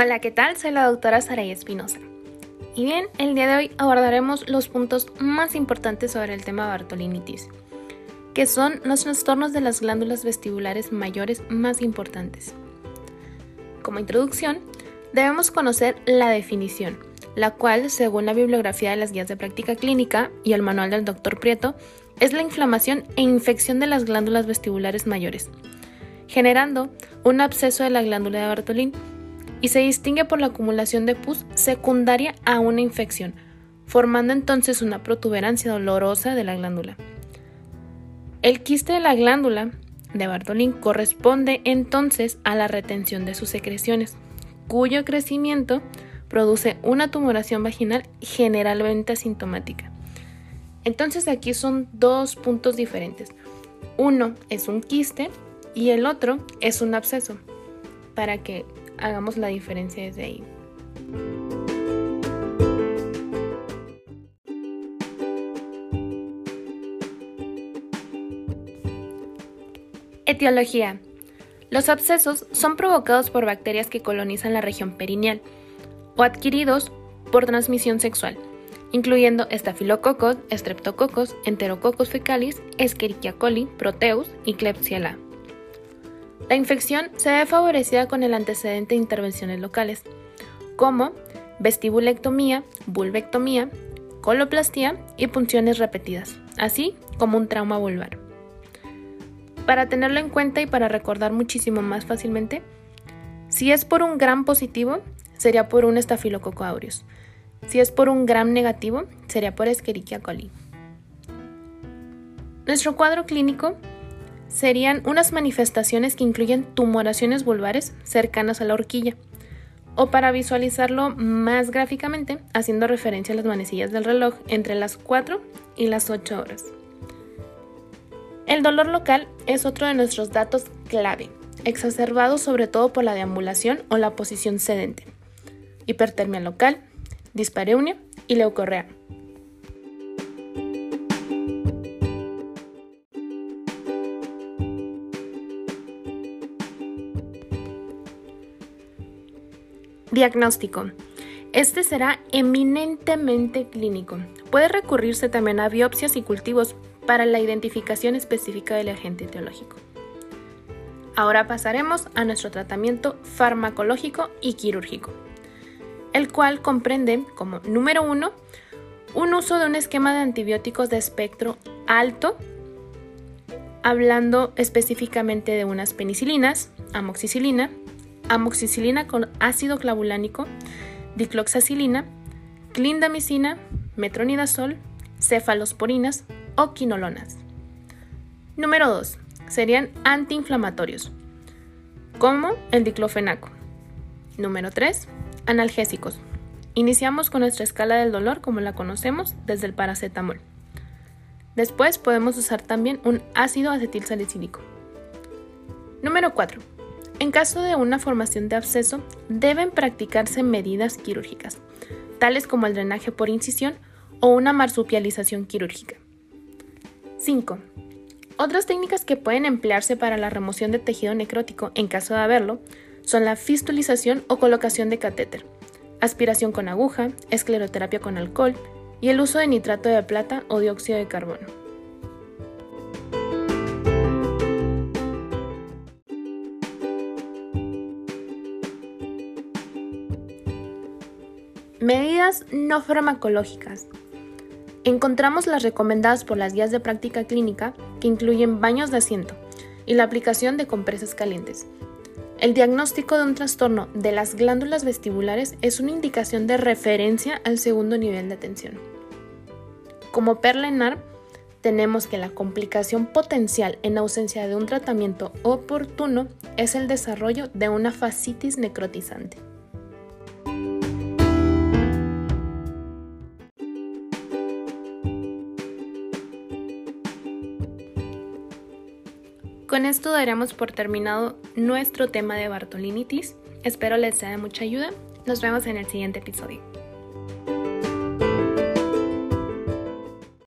Hola, ¿qué tal? Soy la doctora Saray Espinosa. Y bien, el día de hoy abordaremos los puntos más importantes sobre el tema Bartolinitis, que son los trastornos de las glándulas vestibulares mayores más importantes. Como introducción, debemos conocer la definición, la cual, según la bibliografía de las guías de práctica clínica y el manual del Dr. Prieto, es la inflamación e infección de las glándulas vestibulares mayores, generando un absceso de la glándula de Bartolín y se distingue por la acumulación de pus secundaria a una infección, formando entonces una protuberancia dolorosa de la glándula. El quiste de la glándula de Bartolín corresponde entonces a la retención de sus secreciones, cuyo crecimiento produce una tumoración vaginal generalmente asintomática. Entonces aquí son dos puntos diferentes. Uno es un quiste y el otro es un absceso, para que hagamos la diferencia desde ahí. Etiología. Los abscesos son provocados por bacterias que colonizan la región perineal o adquiridos por transmisión sexual, incluyendo estafilococos, streptococos, enterococos fecalis, Escherichia coli, Proteus y Klebsiella. La infección se ve favorecida con el antecedente de intervenciones locales, como vestibulectomía, vulvectomía, coloplastía y punciones repetidas, así como un trauma vulvar. Para tenerlo en cuenta y para recordar muchísimo más fácilmente, si es por un gram positivo, sería por un estafilococo aureus. Si es por un gram negativo, sería por Escherichia coli. Nuestro cuadro clínico serían unas manifestaciones que incluyen tumoraciones vulvares cercanas a la horquilla, o para visualizarlo más gráficamente, haciendo referencia a las manecillas del reloj entre las 4 y las 8 horas. El dolor local es otro de nuestros datos clave, exacerbado sobre todo por la deambulación o la posición sedente, hipertermia local, dispareunia y leucorrea. Diagnóstico. Este será eminentemente clínico. Puede recurrirse también a biopsias y cultivos para la identificación específica del agente etiológico. Ahora pasaremos a nuestro tratamiento farmacológico y quirúrgico, el cual comprende como número uno un uso de un esquema de antibióticos de espectro alto, hablando específicamente de unas penicilinas, amoxicilina, amoxicilina con ácido clavulánico, dicloxacilina, clindamicina, metronidazol, cefalosporinas o quinolonas. Número 2. Serían antiinflamatorios, como el diclofenaco. Número 3. Analgésicos. Iniciamos con nuestra escala del dolor como la conocemos desde el paracetamol. Después podemos usar también un ácido acetilsalicílico. Número 4 en caso de una formación de absceso, deben practicarse medidas quirúrgicas, tales como el drenaje por incisión o una marsupialización quirúrgica. 5. Otras técnicas que pueden emplearse para la remoción de tejido necrótico en caso de haberlo son la fistulización o colocación de catéter, aspiración con aguja, escleroterapia con alcohol y el uso de nitrato de plata o dióxido de carbono. Medidas no farmacológicas. Encontramos las recomendadas por las guías de práctica clínica que incluyen baños de asiento y la aplicación de compresas calientes. El diagnóstico de un trastorno de las glándulas vestibulares es una indicación de referencia al segundo nivel de atención. Como perla tenemos que la complicación potencial en ausencia de un tratamiento oportuno es el desarrollo de una fascitis necrotizante. Con esto daremos por terminado nuestro tema de Bartolinitis. Espero les sea de mucha ayuda. Nos vemos en el siguiente episodio.